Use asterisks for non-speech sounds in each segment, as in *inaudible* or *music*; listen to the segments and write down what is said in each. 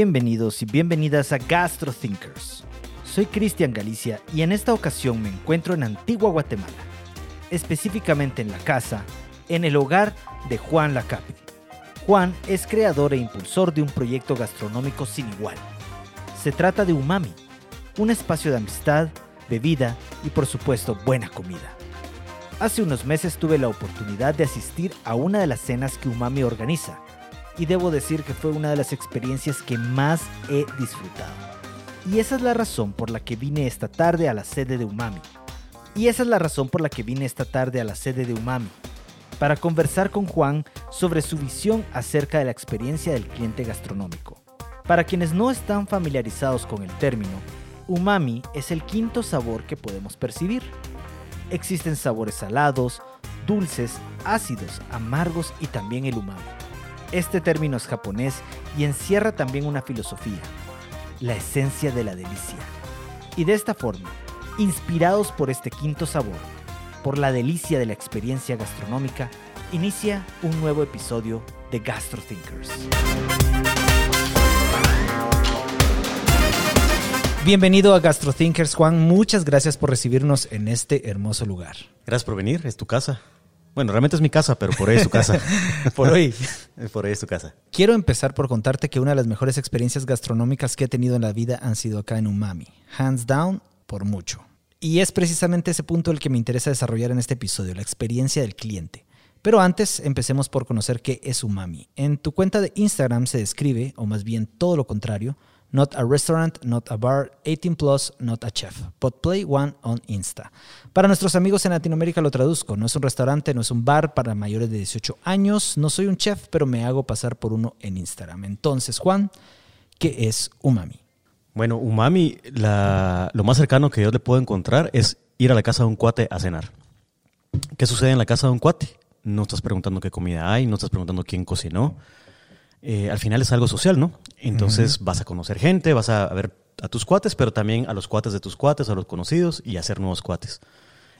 Bienvenidos y bienvenidas a Gastro Thinkers. Soy Cristian Galicia y en esta ocasión me encuentro en Antigua Guatemala, específicamente en la casa, en el hogar de Juan Lacape. Juan es creador e impulsor de un proyecto gastronómico sin igual. Se trata de Umami, un espacio de amistad, bebida y por supuesto buena comida. Hace unos meses tuve la oportunidad de asistir a una de las cenas que Umami organiza y debo decir que fue una de las experiencias que más he disfrutado. Y esa es la razón por la que vine esta tarde a la sede de Umami. Y esa es la razón por la que vine esta tarde a la sede de Umami, para conversar con Juan sobre su visión acerca de la experiencia del cliente gastronómico. Para quienes no están familiarizados con el término, umami es el quinto sabor que podemos percibir. Existen sabores salados, dulces, ácidos, amargos y también el umami. Este término es japonés y encierra también una filosofía, la esencia de la delicia. Y de esta forma, inspirados por este quinto sabor, por la delicia de la experiencia gastronómica, inicia un nuevo episodio de Gastro Thinkers. Bienvenido a Gastro Thinkers, Juan. Muchas gracias por recibirnos en este hermoso lugar. Gracias por venir, es tu casa. Bueno, realmente es mi casa, pero por hoy es tu casa. *laughs* por hoy. por hoy es tu casa. Quiero empezar por contarte que una de las mejores experiencias gastronómicas que he tenido en la vida han sido acá en Umami. Hands down, por mucho. Y es precisamente ese punto el que me interesa desarrollar en este episodio, la experiencia del cliente. Pero antes, empecemos por conocer qué es Umami. En tu cuenta de Instagram se describe, o más bien todo lo contrario, Not a restaurant, not a bar, 18 plus, not a chef. But play one on Insta. Para nuestros amigos en Latinoamérica lo traduzco. No es un restaurante, no es un bar para mayores de 18 años. No soy un chef, pero me hago pasar por uno en Instagram. Entonces, Juan, ¿qué es Umami? Bueno, Umami, lo más cercano que yo le puedo encontrar es ir a la casa de un cuate a cenar. ¿Qué sucede en la casa de un cuate? No estás preguntando qué comida hay, no estás preguntando quién cocinó eh, al final es algo social, ¿no? Entonces vas a conocer gente, vas a ver a tus cuates, pero también a los cuates de tus cuates, a los conocidos y hacer nuevos cuates.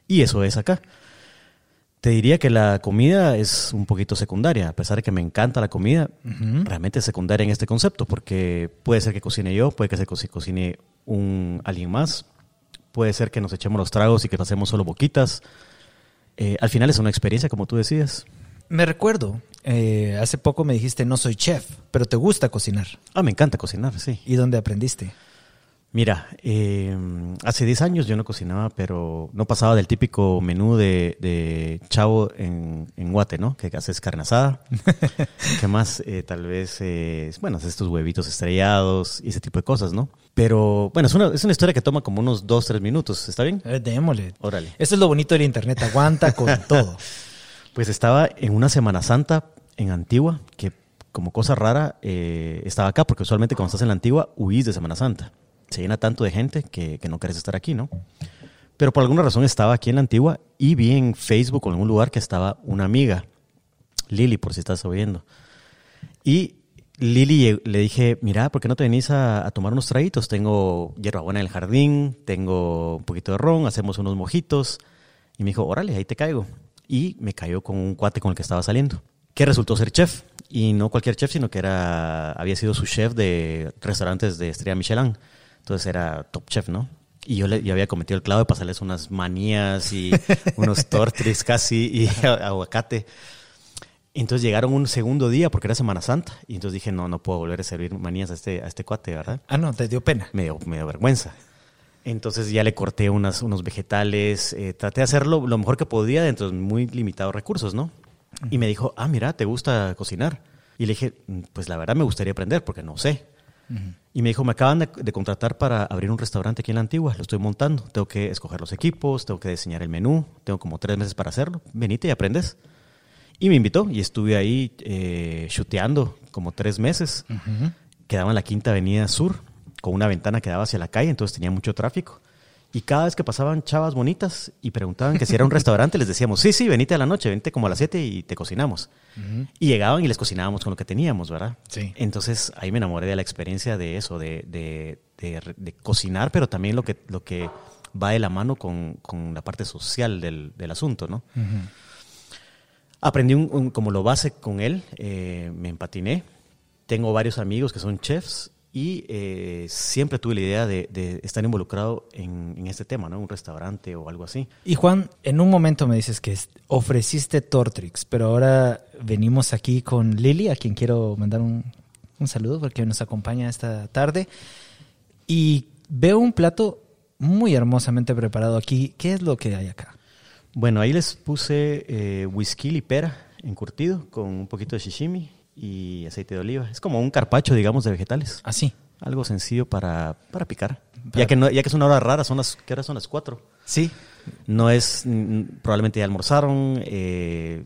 Y eso es acá. Te diría que la comida es un poquito secundaria, a pesar de que me encanta la comida, realmente es secundaria en este concepto, porque puede ser que cocine yo, puede que se cocine un, alguien más, puede ser que nos echemos los tragos y que pasemos solo boquitas. Eh, al final es una experiencia, como tú decías. Me recuerdo, eh, hace poco me dijiste no soy chef, pero te gusta cocinar. Ah, me encanta cocinar, sí. ¿Y dónde aprendiste? Mira, eh, hace 10 años yo no cocinaba, pero no pasaba del típico menú de, chavo en, en, Guate, ¿no? Que haces carne asada. *laughs* ¿Qué más? Eh, tal vez, bueno, estos huevitos estrellados y ese tipo de cosas, ¿no? Pero bueno, es una, es una historia que toma como unos 2, 3 minutos, ¿está bien? démosle. Órale. Eso es lo bonito del internet, aguanta con *laughs* todo. Pues estaba en una Semana Santa en Antigua, que como cosa rara eh, estaba acá, porque usualmente cuando estás en la Antigua huís de Semana Santa. Se llena tanto de gente que, no querés estar aquí, ¿no? Pero por alguna razón estaba aquí en la Antigua y vi en Facebook o en algún lugar que estaba una amiga, Lili, por si estás oyendo. Y Lili le dije, mira, ¿por qué no te venís a, tomar unos traguitos? Tengo hierbabuena en el jardín, tengo un poquito de ron, hacemos unos mojitos. Y me dijo, órale, ahí te caigo y me cayó con un cuate con el que estaba saliendo, que resultó ser chef. Y no cualquier chef, sino que era, había sido su chef de restaurantes de estrella Michelin. Entonces era top chef, ¿no? Y yo, le, había cometido el clavo de pasarles unas manías y *laughs* unos tortres casi y *laughs* aguacate. Entonces llegaron un segundo día porque era Semana Santa. Y entonces dije, no, no puedo volver a servir manías a este, a este cuate, ¿verdad? Ah, no, te dio pena. Me dio, me dio vergüenza. Entonces ya le corté unas, unos vegetales, eh, traté de hacerlo lo mejor que podía dentro de muy limitados recursos, ¿no? Y me dijo, ah, mira, ¿te gusta cocinar? Y le dije, mm, pues la verdad me gustaría aprender porque no sé. Y me dijo, me acaban de, contratar para abrir un restaurante aquí en la Antigua, lo estoy montando, tengo que escoger los equipos, tengo que diseñar el menú, tengo como tres meses para hacerlo, venite y aprendes. Y me invitó y estuve ahí eh, como tres meses. Quedaba en la Quinta Avenida Sur, con una ventana que daba hacia la calle, entonces tenía mucho tráfico. Y cada vez que pasaban chavas bonitas y preguntaban que si era un *laughs* restaurante, les decíamos, sí, sí, venite a la noche, venite como a las 7 y te cocinamos. Y llegaban y les cocinábamos con lo que teníamos, ¿verdad? Sí. Entonces ahí me enamoré de la experiencia de eso, de, de, de, cocinar, pero también lo que, lo que va de la mano con, con la parte social del, del asunto, ¿no? Aprendí un, como lo base con él, eh, me empatiné. Tengo varios amigos que son chefs Y eh, siempre tuve la idea de, de estar involucrado en, en, este tema, ¿no? Un restaurante o algo así. Y Juan, en un momento me dices que ofreciste Tortrix, pero ahora venimos aquí con Lili, a quien quiero mandar un, un saludo porque nos acompaña esta tarde. Y veo un plato muy hermosamente preparado aquí. ¿Qué es lo que hay acá? Bueno, ahí les puse eh, whisky y pera encurtido con un poquito de shishimi y aceite de oliva. Es como un carpacho, digamos, de vegetales. Así. Algo sencillo para, para picar. Ya, que no, ya que es una hora rara, son las, ¿qué hora son las cuatro? Sí. No es, probablemente ya almorzaron, eh,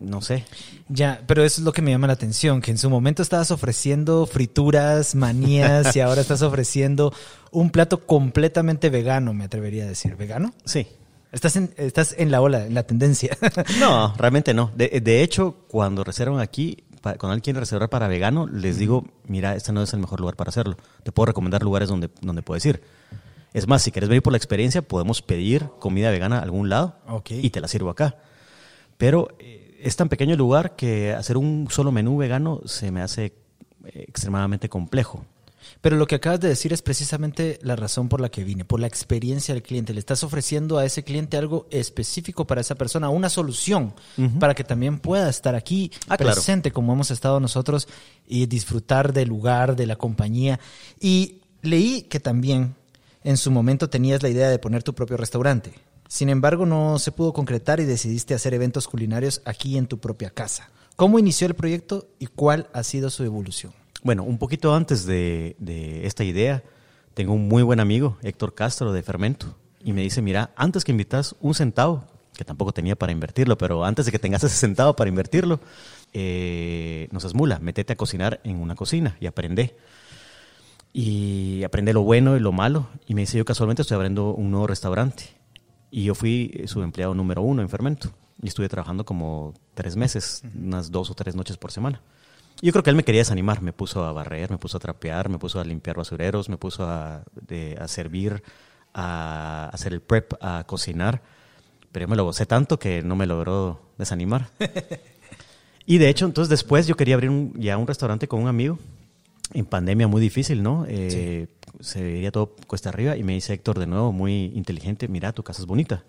no sé. Ya, pero eso es lo que me llama la atención, que en su momento estabas ofreciendo frituras, manías y ahora estás ofreciendo un plato completamente vegano, me atrevería a decir. ¿Vegano? Sí. Estás en, estás en la ola, en la tendencia. *laughs* no, realmente no. De, de hecho, cuando reservan aquí, cuando alguien quiere reservar para vegano, les digo, mira, este no es el mejor lugar para hacerlo. Te puedo recomendar lugares donde, donde puedes ir. Es más, si quieres venir por la experiencia, podemos pedir comida vegana a algún lado okay. y te la sirvo acá. Pero eh, es tan pequeño el lugar que hacer un solo menú vegano se me hace eh, extremadamente complejo. Pero lo que acabas de decir es precisamente la razón por la que vine, por la experiencia del cliente. Le estás ofreciendo a ese cliente algo específico para esa persona, una solución uh -huh. para que también pueda estar aquí Ah, presente como hemos estado nosotros y disfrutar del lugar, de la compañía. Y leí que también en su momento tenías la idea de poner tu propio restaurante. Sin embargo, no se pudo concretar y decidiste hacer eventos culinarios aquí en tu propia casa. ¿Cómo inició el proyecto y cuál ha sido su evolución? Bueno, un poquito antes de, de, esta idea, tengo un muy buen amigo, Héctor Castro, de Fermento, y me dice, mira, antes que invitas un centavo, que tampoco tenía para invertirlo, pero antes de que tengas ese centavo para invertirlo, eh, no seas mula, métete a cocinar en una cocina y aprende. Y aprende lo bueno y lo malo. Y me dice, yo casualmente estoy abriendo un nuevo restaurante. Y yo fui su empleado número uno en Fermento. Y estuve trabajando como tres meses, unas dos o tres noches por semana. Yo creo que él me quería desanimar, me puso a barrer, me puso a trapear, me puso a limpiar basureros, me puso a, de, a servir, a hacer el prep, a cocinar, pero yo me lo gocé tanto que no me logró desanimar. *laughs* y de hecho, entonces después yo quería abrir un, ya un restaurante con un amigo, en pandemia muy difícil, ¿no? Eh, sí. Se veía todo cuesta arriba y me dice Héctor de nuevo, muy inteligente, mira, tu casa es bonita.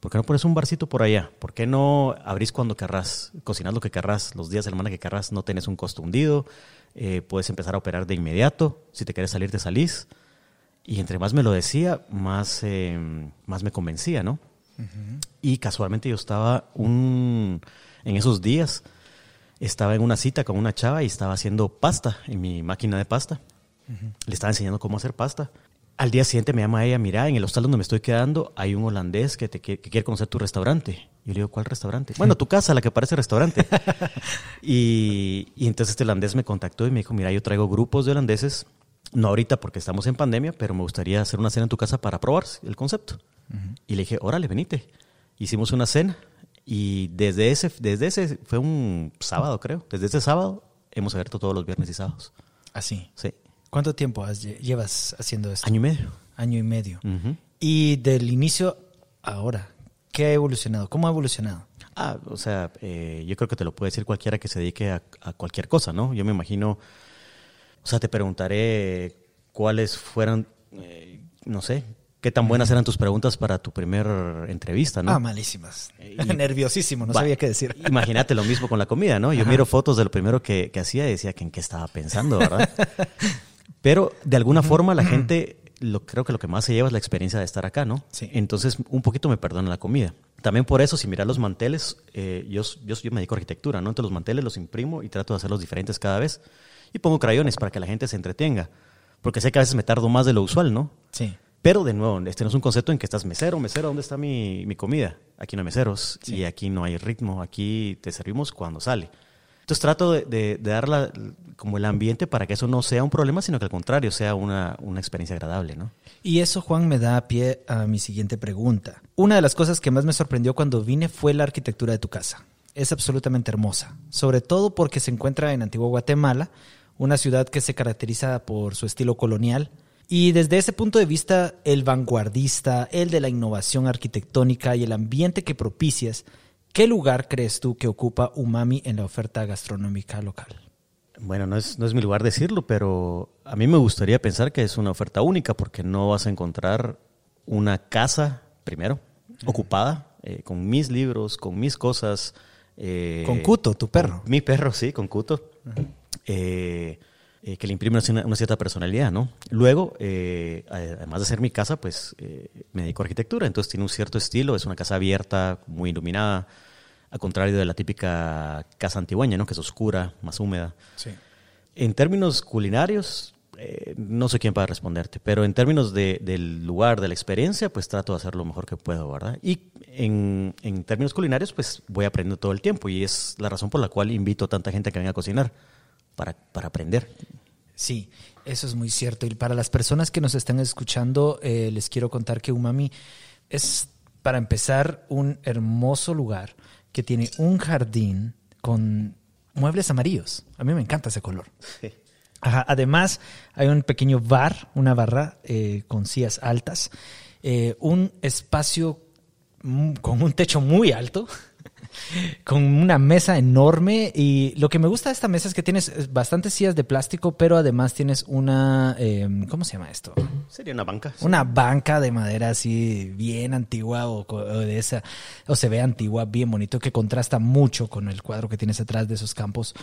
¿Por qué no pones un barcito por allá? ¿Por qué no abrís cuando querrás? Cocinás lo que querrás, los días de semana que querrás, no tenés un costo hundido, eh, puedes empezar a operar de inmediato, si te quieres salir, te salís. Y entre más me lo decía, más, eh, más me convencía, ¿no? Uh -huh. Y casualmente yo estaba un, en esos días, estaba en una cita con una chava y estaba haciendo pasta en mi máquina de pasta. Uh -huh. Le estaba enseñando cómo hacer pasta. Al día siguiente me llama ella, mira, en el hostal donde me estoy quedando hay un holandés que, te, que, que quiere conocer tu restaurante. Yo le digo, ¿cuál restaurante? Bueno, tu casa, la que parece restaurante. *laughs* y, y, entonces este holandés me contactó y me dijo, mira, yo traigo grupos de holandeses, no ahorita porque estamos en pandemia, pero me gustaría hacer una cena en tu casa para probar el concepto. Uh -huh. Y le dije, órale, venite. Hicimos una cena y desde ese, desde ese, fue un sábado creo, desde ese sábado hemos abierto todos los viernes y sábados. ¿Así? Sí. ¿Cuánto tiempo has, llevas haciendo esto? Año y medio. Año y medio. Uh -huh. Y del inicio ahora, ¿qué ha evolucionado? ¿Cómo ha evolucionado? Ah, o sea, eh, yo creo que te lo puede decir cualquiera que se dedique a, a, cualquier cosa, ¿no? Yo me imagino, o sea, te preguntaré cuáles fueron, eh, no sé, qué tan buenas eran tus preguntas para tu primer entrevista, ¿no? Ah, malísimas. Y, *laughs* Nerviosísimo, no sabía qué decir. *laughs* Imagínate lo mismo con la comida, ¿no? Yo Ajá. miro fotos de lo primero que, que hacía y decía que en qué estaba pensando, ¿verdad? *laughs* Pero de alguna forma la gente, lo, creo que lo que más se lleva es la experiencia de estar acá, ¿no? Sí. Entonces, un poquito me perdona la comida. También por eso, si miras los manteles, eh, yo, yo, yo, me dedico a arquitectura, ¿no? Entonces los manteles los imprimo y trato de hacerlos diferentes cada vez. Y pongo crayones para que la gente se entretenga. Porque sé que a veces me tardo más de lo usual, ¿no? Sí. Pero de nuevo, este no es un concepto en que estás mesero, mesero, ¿dónde está mi, mi comida? Aquí no hay meseros sí. y aquí no hay ritmo, aquí te servimos cuando sale. Entonces trato de, de, dar como el ambiente para que eso no sea un problema, sino que al contrario sea una, una experiencia agradable, ¿no? Y eso, Juan, me da pie a mi siguiente pregunta. Una de las cosas que más me sorprendió cuando vine fue la arquitectura de tu casa. Es absolutamente hermosa, sobre todo porque se encuentra en Antigua Guatemala, una ciudad que se caracteriza por su estilo colonial, y desde ese punto de vista, el vanguardista, el de la innovación arquitectónica y el ambiente que propicias, ¿qué lugar crees tú que ocupa Umami en la oferta gastronómica local? Bueno, no es, no es mi lugar decirlo, pero a mí me gustaría pensar que es una oferta única porque no vas a encontrar una casa, primero, ocupada, eh, con mis libros, con mis cosas. eh, Con Cuto, tu perro. mi perro, sí, con Cuto. Eh, eh, que le imprime una, una cierta personalidad, ¿no? Luego, eh, además de ser mi casa, pues eh, me dedico a arquitectura, entonces tiene un cierto estilo, es una casa abierta, muy iluminada, a contrario de la típica casa antigüeña, ¿no? Que es oscura, más húmeda. Sí. En términos culinarios, eh, no sé quién para responderte, pero en términos de- del lugar, de la experiencia, pues trato de hacer lo mejor que puedo, ¿verdad? Y en, en términos culinarios, pues voy aprendiendo todo el tiempo y es la razón por la cual invito a tanta gente a que venga a cocinar, para, para aprender. Sí, eso es muy cierto. Y para las personas que nos están escuchando, eh, les quiero contar que Umami es, para empezar, un hermoso lugar que tiene un jardín con muebles amarillos. A mí me encanta ese color. Ajá, Además, hay un pequeño bar, una barra eh, con sillas altas, eh, un espacio mm, con un techo muy alto, con una mesa enorme y lo que me gusta de esta mesa es que tienes eh, bastantes sillas de plástico, pero además tienes una, eh, ¿cómo se llama esto? Sería una banca. sí. Una banca de madera así bien antigua o, o de esa, o se ve antigua, bien bonito, que contrasta mucho con el cuadro que tienes atrás de esos campos.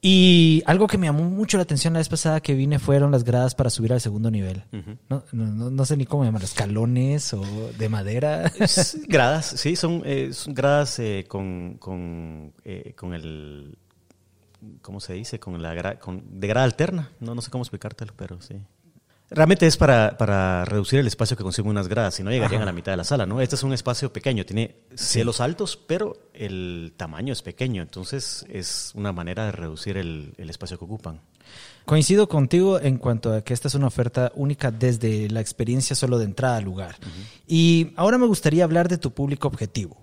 Y algo que me llamó mucho la atención la vez pasada que vine fueron las gradas para subir al segundo nivel. no, no, no- no sé ni cómo llamar, escalones o de madera. Es *laughs* gradas, sí, son, eh, son gradas eh, con, con, eh, con el, ¿cómo se dice? Con la gra- con, de grada alterna. No, no sé cómo explicártelo, pero sí. Realmente es para, para reducir el espacio que consumen unas gradas, si no llegarían Ajá. a la mitad de la sala, ¿no? Este es un espacio pequeño, tiene cielos altos, pero el tamaño es pequeño, entonces es una manera de reducir el, el espacio que ocupan. Coincido contigo en cuanto a que esta es una oferta única desde la experiencia solo de entrada al lugar. Y ahora me gustaría hablar de tu público objetivo.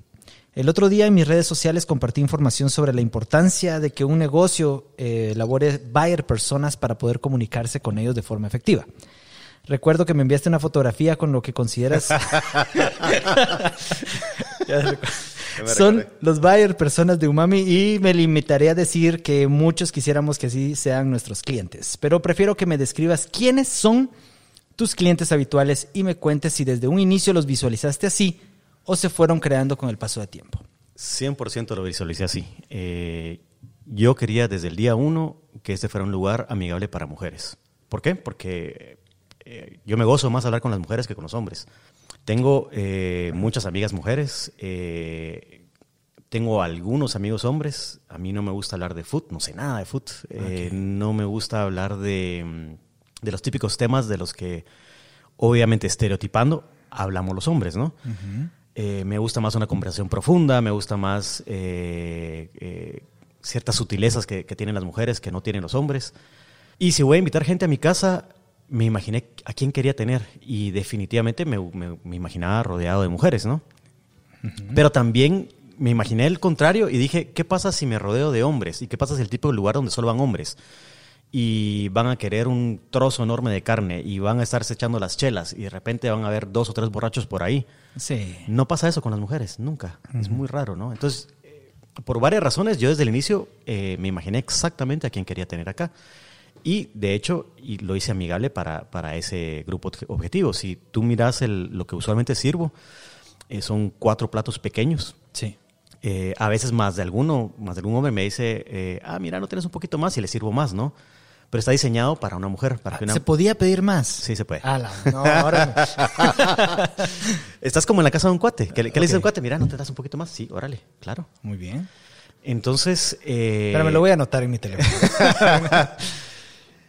El otro día en mis redes sociales compartí información sobre la importancia de que un negocio eh, elabore buyer personas para poder comunicarse con ellos de forma efectiva. Recuerdo que me enviaste una fotografía con lo que consideras. *laughs* Son los buyer personas de Umami y me limitaré a decir que muchos quisiéramos que así sean nuestros clientes. Pero prefiero que me describas quiénes son tus clientes habituales y me cuentes si desde un inicio los visualizaste así o se fueron creando con el paso de tiempo. 100% lo visualicé así. Eh, yo quería desde el día uno que este fuera un lugar amigable para mujeres. ¿Por qué? Porque eh, yo me gozo más hablar con las mujeres que con los hombres. Tengo eh, muchas amigas mujeres, eh, tengo algunos amigos hombres. A mí no me gusta hablar de foot, no sé nada de foot. Eh, No me gusta hablar de, de los típicos temas de los que, obviamente, estereotipando, hablamos los hombres, ¿no? Eh, me gusta más una conversación profunda, me gusta más eh, eh, ciertas sutilezas que, que tienen las mujeres que no tienen los hombres. Y si voy a invitar gente a mi casa, me imaginé a quién quería tener y definitivamente me, me- me imaginaba rodeado de mujeres, ¿no? Pero también me imaginé el contrario y dije, ¿qué pasa si me rodeo de hombres? ¿Y qué pasa si el tipo de lugar donde solo van hombres? Y van a querer un trozo enorme de carne y van a estarse echando las chelas y de repente van a haber dos o tres borrachos por ahí. Sí. No pasa eso con las mujeres, nunca. Es muy raro, ¿no? Entonces, eh, por varias razones, yo desde el inicio eh, me imaginé exactamente a quién quería tener acá. Y de hecho, y lo hice amigable para, para ese grupo obje- objetivo. Si tú miras el, lo que usualmente sirvo, eh, son cuatro platos pequeños. Sí. Eh, a veces más de alguno, más de algún hombre me dice, eh, ah, mira, no tienes un poquito más y le sirvo más, ¿no? Pero está diseñado para una mujer, para que una... ¿Se podía pedir más? Sí, se puede. Ala, no, ahora *laughs* Estás como en la casa de un cuate. ¿Qué, le- qué le dice a un cuate? Mira, ¿no te das un poquito más? Sí, órale, claro. Muy bien. Entonces... eh, Pero me lo voy a anotar en mi teléfono. *laughs*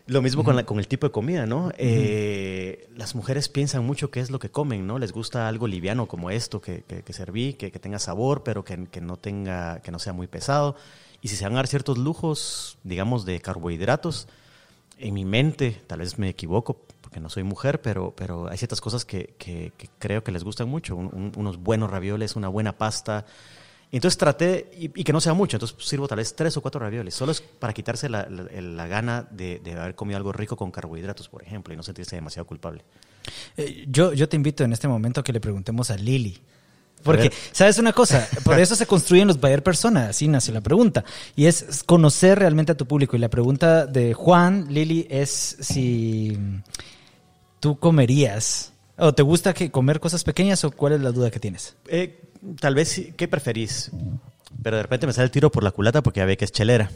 Lo mismo con, la- con el tipo de comida, ¿no? Eh, las mujeres piensan mucho qué es lo que comen, ¿no? Les gusta algo liviano como esto que, que, que serví, que, que tenga sabor, pero que, que no tenga, que no sea muy pesado. Y si se van a dar ciertos lujos, digamos, de carbohidratos, en mi mente, tal vez me equivoco, porque no soy mujer, pero, pero hay ciertas cosas que, que- que creo que les gustan mucho. Un- un- unos buenos ravioles, una buena pasta. Entonces traté, y, y que no sea mucho, entonces sirvo tal vez tres o cuatro ravioles. Solo es para quitarse la, la- la gana de, de haber comido algo rico con carbohidratos, por ejemplo, y no sentirse demasiado culpable. Eh, yo, yo te invito en este momento a que le preguntemos a Lili Porque, ¿sabes una cosa? Por eso se construyen los Bayer Persona, así nace la pregunta. Y es conocer realmente a tu público. Y la pregunta de Juan, Lili, es si tú comerías o te gusta que comer cosas pequeñas o cuál es la duda que tienes. Eh, tal vez, sí, ¿qué preferís? Pero de repente me sale el tiro por la culata porque ya ve que es chelera.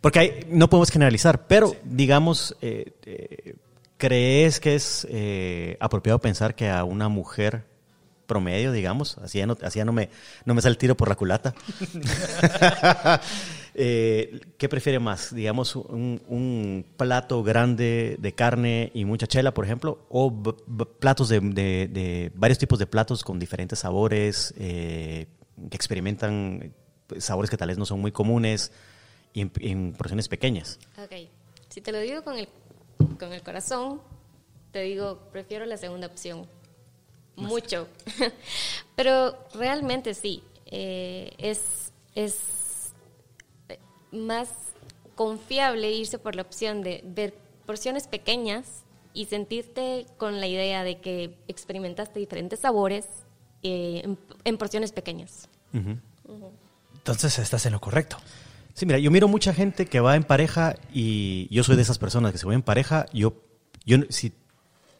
Porque hay, no podemos generalizar, pero digamos, eh, eh, ¿crees que es eh, apropiado pensar que a una mujer promedio, digamos, así ya no, así ya no, me, no me sale el tiro por la culata? *laughs* Eh, ¿Qué prefiere más? Digamos, un, un plato grande de carne y mucha chela, por ejemplo, o platos de, de- de varios tipos de platos con diferentes sabores, eh, que experimentan sabores que tal vez no son muy comunes y en, en porciones pequeñas. Ok, si te lo digo con el, con el corazón, te digo, prefiero la segunda opción. Mucho. *laughs* Pero realmente sí, eh, es, es más confiable irse por la opción de ver porciones pequeñas y sentirte con la idea de que experimentaste diferentes sabores eh, en, en porciones pequeñas. Entonces estás en lo correcto. Sí, mira, yo miro mucha gente que va en pareja y yo soy de esas personas que se voy en pareja, yo, yo si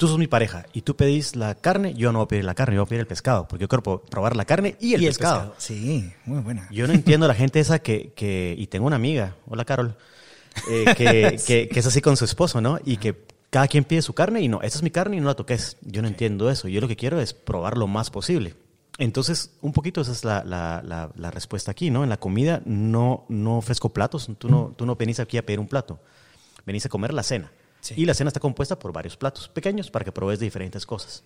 tú sos mi pareja y tú pedís la carne, yo no voy a pedir la carne, yo voy a pedir el pescado, porque yo quiero pro- probar la carne y el, pescado. Sí, muy buena. Yo no entiendo la gente esa que, que y tengo una amiga, hola Carol, eh, *laughs* que, que, que es así con su esposo, ¿no? Y que cada quien pide su carne y no, esta es mi carne y no la toques. Yo no entiendo eso, yo lo que quiero es probar lo más posible. Entonces, un poquito esa es la, la, la, la respuesta aquí, ¿no? En la comida no, no ofrezco platos, tú no, tú no venís aquí a pedir un plato, venís a comer la cena. Sí. Y la cena está compuesta por varios platos pequeños para que probes de diferentes cosas.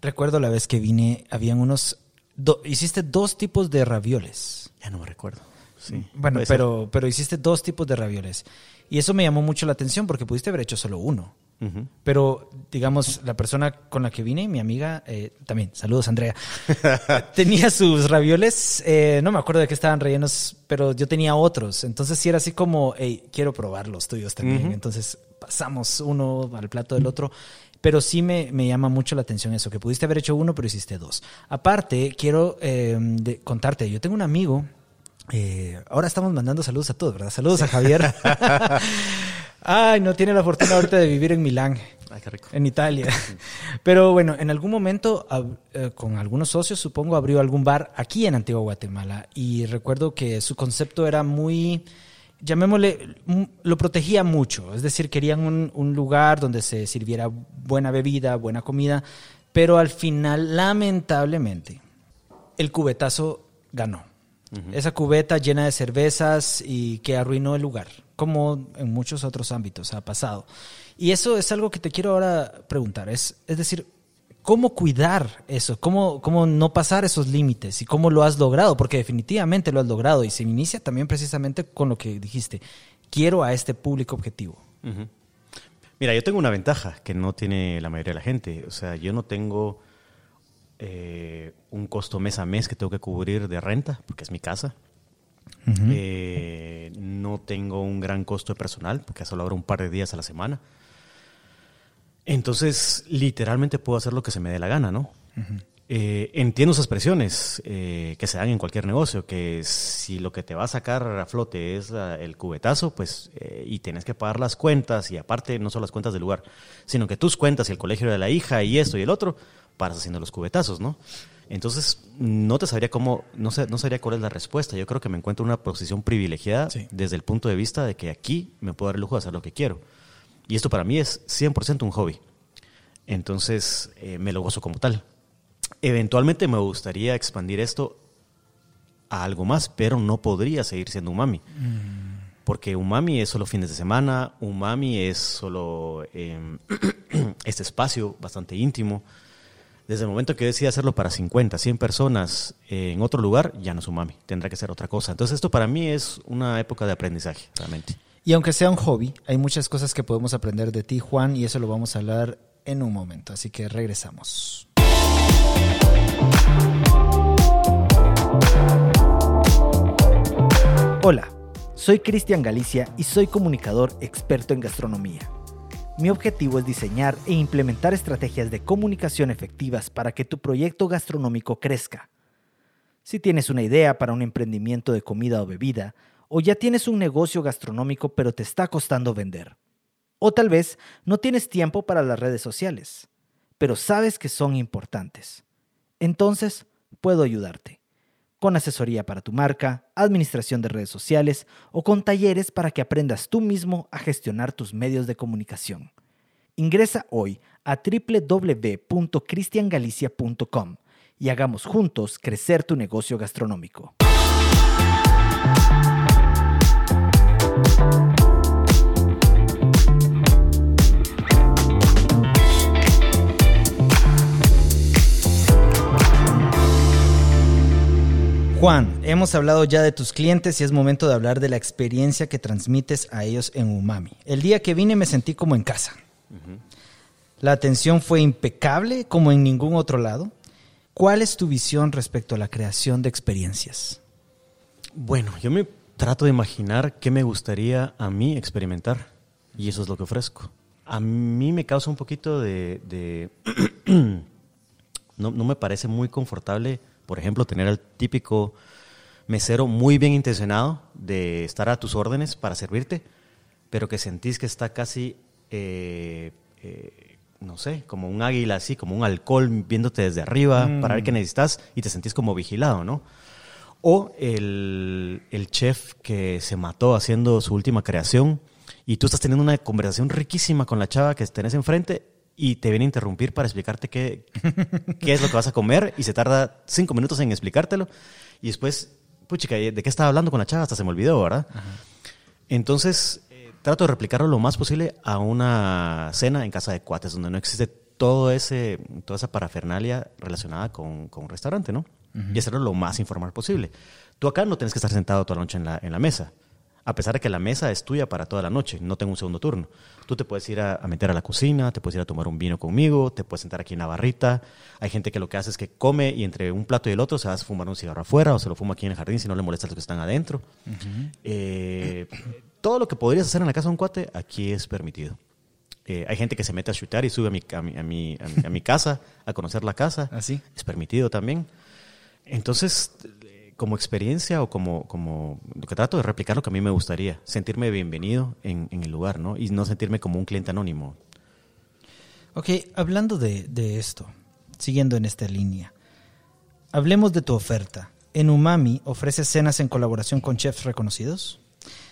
Recuerdo la vez que vine, habían unos... do- hiciste dos tipos de ravioles. Ya no me recuerdo. Sí, Bueno, pero, pero hiciste dos tipos de ravioles. Y eso me llamó mucho la atención porque pudiste haber hecho solo uno. Ujú. Pero, digamos, la persona con la que vine, mi amiga, eh, también, saludos Andrea, *laughs* tenía sus ravioles, eh, no me acuerdo de qué estaban rellenos, pero yo tenía otros. Entonces sí era así como, hey, quiero probar los tuyos también. Ujú. Entonces pasamos uno al plato del otro. Pero sí me, me llama mucho la atención eso, que pudiste haber hecho uno, pero hiciste dos. Aparte, quiero eh, de- contarte, yo tengo un amigo, eh, ahora estamos mandando saludos a todos, ¿verdad? Saludos a Javier. *laughs* Ay, no tiene la fortuna ahorita de vivir en Milán. Ay, qué rico. En Italia. Pero bueno, en algún momento, eh, con algunos socios, supongo, abrió algún bar aquí en Antigua Guatemala. Y recuerdo que su concepto era muy, llamémosle, m- lo protegía mucho. Es decir, querían un, un lugar donde se sirviera buena bebida, buena comida. Pero al final, lamentablemente, el cubetazo ganó. Esa cubeta llena de cervezas y que arruinó el lugar, como en muchos otros ámbitos ha pasado. Y eso es algo que te quiero ahora preguntar. Es, es decir, ¿cómo cuidar eso? ¿Cómo, ¿Cómo no pasar esos límites? ¿Y cómo lo has logrado? Porque definitivamente lo has logrado y se inicia también precisamente con lo que dijiste. Quiero a este público objetivo. Ujú. Mira, yo tengo una ventaja que no tiene la mayoría de la gente. O sea, yo no tengo eh, un costo mes a mes que tengo que cubrir de renta, porque es mi casa. Eh, no tengo un gran costo de personal, porque solo abro un par de días a la semana. Entonces, literalmente puedo hacer lo que se me dé la gana, ¿no? Eh, entiendo esas presiones eh, que se dan en cualquier negocio, que si lo que te va a sacar a flote es ah, el cubetazo, pues, eh, y tienes que pagar las cuentas, y aparte no solo las cuentas del lugar, sino que tus cuentas y el colegio de la hija y esto y el otro, paras haciendo los cubetazos, ¿no? Entonces, no te sabría cómo, no, sé, no sabría cuál es la respuesta. Yo creo que me encuentro en una posición privilegiada Sí. desde el punto de vista de que aquí me puedo dar el lujo de hacer lo que quiero. Y esto para mí es 100% un hobby. Entonces, eh, me lo gozo como tal. Eventualmente me gustaría expandir esto a algo más, pero no podría seguir siendo umami. Porque umami es solo fines de semana, umami es solo eh, *clears throat* este espacio bastante íntimo. Desde el momento que decida hacerlo para 50, 100 personas eh, en otro lugar, ya no es umami, tendrá que ser otra cosa. Entonces esto para mí es una época de aprendizaje, realmente. Y aunque sea un hobby, hay muchas cosas que podemos aprender de ti, Juan, y eso lo vamos a hablar en un momento. Así que regresamos. Hola, soy Cristian Galicia y soy comunicador experto en gastronomía. Mi objetivo es diseñar e implementar estrategias de comunicación efectivas para que tu proyecto gastronómico crezca. Si tienes una idea para un emprendimiento de comida o bebida, o ya tienes un negocio gastronómico pero te está costando vender. O tal vez no tienes tiempo para las redes sociales, pero sabes que son importantes. Entonces, puedo ayudarte. Con asesoría para tu marca, administración de redes sociales o con talleres para que aprendas tú mismo a gestionar tus medios de comunicación. Ingresa hoy a www.cristiangalicia.com y hagamos juntos crecer tu negocio gastronómico. Juan, hemos hablado ya de tus clientes y es momento de hablar de la experiencia que transmites a ellos en Umami. El día que vine me sentí como en casa. La atención fue impecable como en ningún otro lado. ¿Cuál es tu visión respecto a la creación de experiencias? Bueno, yo me trato de imaginar qué me gustaría a mí experimentar y eso es lo que ofrezco. A mí me causa un poquito de... de *clears throat* no, no me parece muy confortable, por ejemplo, tener al típico mesero muy bien intencionado de estar a tus órdenes para servirte, pero que sentís que está casi, eh, eh, no sé, como un águila así, como un alcohol viéndote desde arriba para ver qué necesitas y te sentís como vigilado, ¿no? O el, el chef que se mató haciendo su última creación y tú estás teniendo una conversación riquísima con la chava que tenés enfrente y te viene a interrumpir para explicarte qué, *laughs* qué es lo que vas a comer y se tarda cinco minutos en explicártelo y después, puchica, ¿de qué estaba hablando con la chava? Hasta se me olvidó, ¿verdad? Entonces, eh, trato de replicarlo lo más posible a una cena en casa de cuates donde no existe todo ese, toda esa parafernalia relacionada con, con un restaurante, ¿no? Y hacerlo lo más informal posible. Tú acá no tienes que estar sentado toda la noche en la, en la mesa a pesar de que la mesa es tuya para toda la noche, no tengo un segundo turno. Tú te puedes ir a, a, meter a la cocina, te puedes ir a tomar un vino conmigo, te puedes sentar aquí en la barrita. Hay gente que lo que hace es que come y entre un plato y el otro se va a fumar un cigarro afuera o se lo fuma aquí en el jardín si no le molesta a los que están adentro. Uh -huh. eh, todo lo que podrías hacer en la casa de un cuate, aquí es permitido. Eh, hay gente que se mete a chutar y sube a mi, a mi, a mi, a mi, a mi casa, a conocer la casa. *laughs* ¿Así? Es permitido también. Entonces, como experiencia o como, como lo que trato de replicar lo que a mí me gustaría, sentirme bienvenido en, en el lugar, ¿no? Y no sentirme como un cliente anónimo. Ok, hablando de, de esto, siguiendo en esta línea, hablemos de tu oferta. En Umami ofreces cenas en colaboración con chefs reconocidos,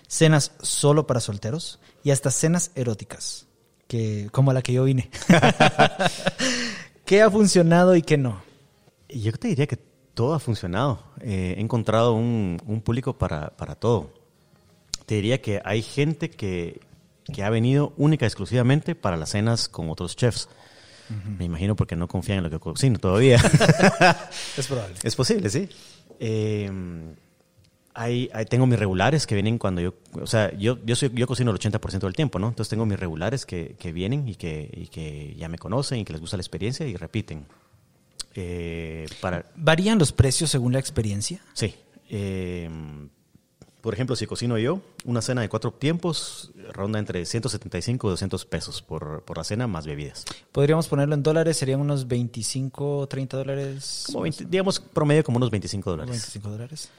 cenas solo para solteros y hasta cenas eróticas, que, como la que yo vine. *laughs* ¿Qué ha funcionado y qué no? Yo te diría que todo ha funcionado. Eh, he encontrado un, un público para, para, todo. Te diría que hay gente que, que, ha venido única y exclusivamente para las cenas con otros chefs. Uh -huh. Me imagino porque no confían en lo que cocino todavía. *laughs* es probable. Es posible, sí. Eh, hay, hay, tengo mis regulares que vienen cuando yo, o sea, yo, yo, soy, yo cocino el 80% del tiempo, ¿no? Entonces tengo mis regulares que, que vienen y que, y que ya me conocen y que les gusta la experiencia y repiten. Eh, para... ¿Varían los precios según la experiencia? Sí. Eh, por ejemplo, si cocino yo, una cena de cuatro tiempos ronda entre 175 y 200 pesos por, por la cena más bebidas. Podríamos ponerlo en dólares, serían unos 25, 30 dólares. Como 20, digamos, promedio como unos 25 dólares. 25 dólares.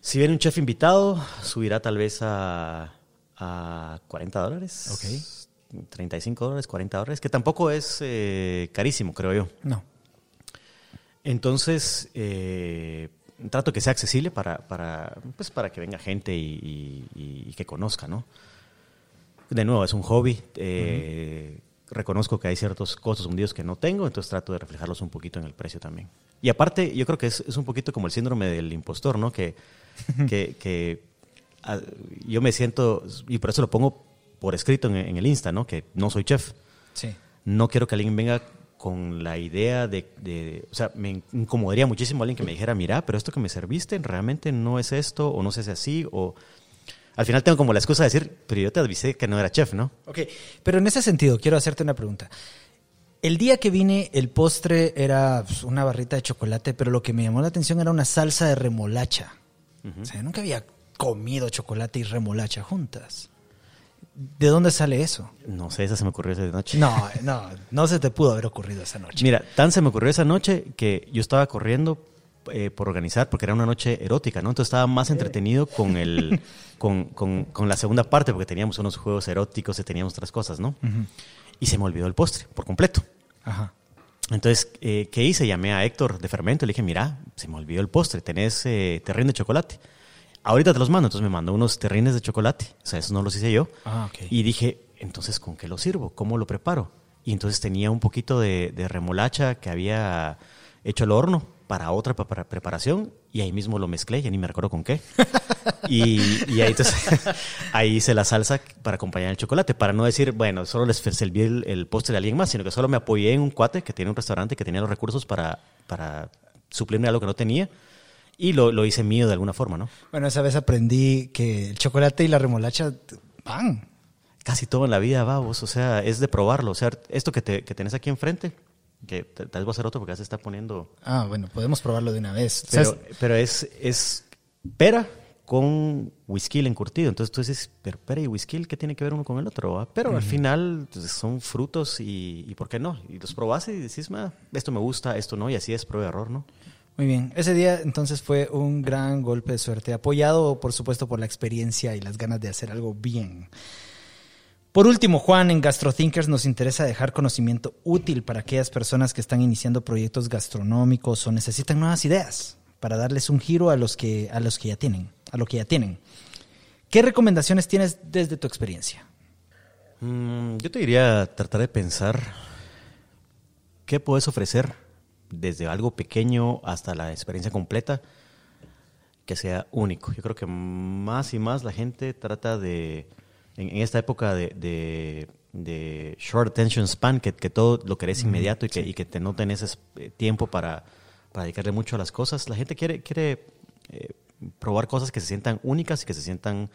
Si viene un chef invitado, subirá tal vez a, a 40 dólares. Ok. 35 dólares, 40 dólares, que tampoco es eh, carísimo, creo yo. No. Entonces, eh, trato que sea accesible para, para, pues para que venga gente y, y, y, que conozca, ¿no? De nuevo, es un hobby. Eh, uh -huh. Reconozco que hay ciertos costos hundidos que no tengo, entonces trato de reflejarlos un poquito en el precio también. Y aparte, yo creo que es, es un poquito como el síndrome del impostor, ¿no? Que, *laughs* que, que a, yo me siento, y por eso lo pongo por escrito en, en el Insta, ¿no? Que no soy chef. Sí. No quiero que alguien venga con la idea de, de, o sea, me incomodaría muchísimo alguien que me dijera, mira, pero esto que me serviste realmente no es esto, o no se hace así, o al final tengo como la excusa de decir, pero yo te avisé que no era chef, ¿no? Ok, pero en ese sentido, quiero hacerte una pregunta. El día que vine, el postre era pues, una barrita de chocolate, pero lo que me llamó la atención era una salsa de remolacha. Uh -huh. O sea, nunca había comido chocolate y remolacha juntas. ¿De dónde sale eso? No sé, esa se me ocurrió esa noche. No, no, no se te pudo haber ocurrido esa noche. Mira, tan se me ocurrió esa noche que yo estaba corriendo eh, por organizar, porque era una noche erótica, ¿no? Entonces estaba más entretenido con, el, *laughs* con, con, con la segunda parte, porque teníamos unos juegos eróticos y teníamos otras cosas, ¿no? Y se me olvidó el postre, por completo. Ajá. Entonces, eh, ¿qué hice? Llamé a Héctor de Fermento y le dije, mira, se me olvidó el postre, tenés eh, terrine de chocolate. Ahorita te los mando. Entonces me mandó unos terrines de chocolate. O sea, eso no los hice yo. Ah, ok. Y dije, entonces, ¿con qué lo sirvo? ¿Cómo lo preparo? Y entonces tenía un poquito de, de remolacha que había hecho al horno para otra pa- para preparación y ahí mismo lo mezclé, ya ni me recuerdo con qué. Y, y ahí, entonces, *laughs* ahí hice la salsa para acompañar el chocolate, para no decir, bueno, solo les serví el, el postre a alguien más, sino que solo me apoyé en un cuate que tiene un restaurante que tenía los recursos para, para suplirme algo que no tenía y lo, lo hice mío de alguna forma, ¿no? Bueno, esa vez aprendí que el chocolate y la remolacha van. Casi todo en la vida va, vos, o sea, es de probarlo. O sea, esto que, te, que tenés aquí enfrente, que tal vez voy a hacer otro porque ya se está poniendo Ah, bueno, podemos probarlo de una vez. Pero, ¿Sabes? pero es, es pera con whisky encurtido. Entonces tú dices, pero pera y whisky, ¿qué tiene que ver uno con el otro? va? Pero al final pues, son frutos y, y ¿por qué no? Y los probas y decís, "Ma, esto me gusta, esto no, y así es prueba y error, ¿no? Muy bien. Ese día entonces fue un gran golpe de suerte, apoyado por supuesto por la experiencia y las ganas de hacer algo bien. Por último, Juan, en GastroThinkers nos interesa dejar conocimiento útil para aquellas personas que están iniciando proyectos gastronómicos o necesitan nuevas ideas para darles un giro a los que, a los que ya tienen, a lo que ya tienen. ¿Qué recomendaciones tienes desde tu experiencia? Mm, yo te diría tratar de pensar qué puedes ofrecer desde algo pequeño hasta la experiencia completa que sea único. Yo creo que más y más la gente trata de, en, en esta época de, de- de short attention span, que, que todo lo querés inmediato y que, y que te, no tenés eh, tiempo para, para dedicarle mucho a las cosas, la gente quiere, quiere eh, probar cosas que se sientan únicas y que se sientan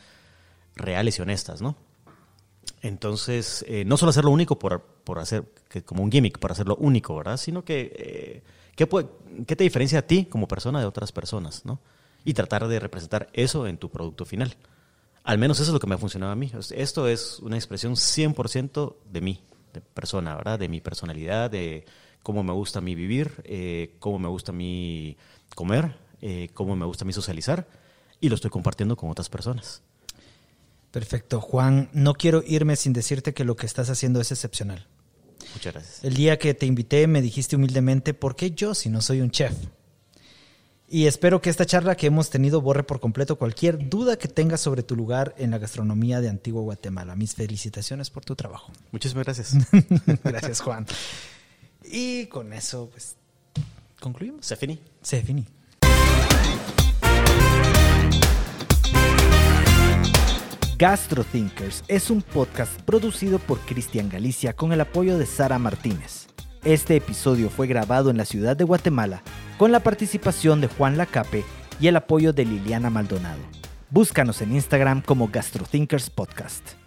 reales y honestas, ¿no? Entonces, eh, no solo hacerlo único por, por hacer, que como un gimmick, por hacerlo único, ¿verdad? Sino que, eh, ¿qué, puede- qué te diferencia a ti como persona de otras personas, ¿no? Y tratar de representar eso en tu producto final. Al menos eso es lo que me ha funcionado a mí. Esto es una expresión 100% de mí, de persona, ¿verdad? De mi personalidad, de cómo me gusta a mí vivir, eh, cómo me gusta a mí comer, eh, cómo me gusta a mí socializar. Y lo estoy compartiendo con otras personas. Perfecto, Juan. No quiero irme sin decirte que lo que estás haciendo es excepcional. Muchas gracias. El día que te invité me dijiste humildemente, ¿por qué yo si no soy un chef? Y espero que esta charla que hemos tenido borre por completo cualquier duda que tengas sobre tu lugar en la gastronomía de Antigua Guatemala. Mis felicitaciones por tu trabajo. Muchísimas gracias. *laughs* Gracias, Juan. Y con eso, pues, concluimos. Se finí. Se definí. GastroThinkers es un podcast producido por Cristian Galicia con el apoyo de Sara Martínez. Este episodio fue grabado en la ciudad de Guatemala con la participación de Juan Lacape y el apoyo de Liliana Maldonado. Búscanos en Instagram como GastroThinkers Podcast.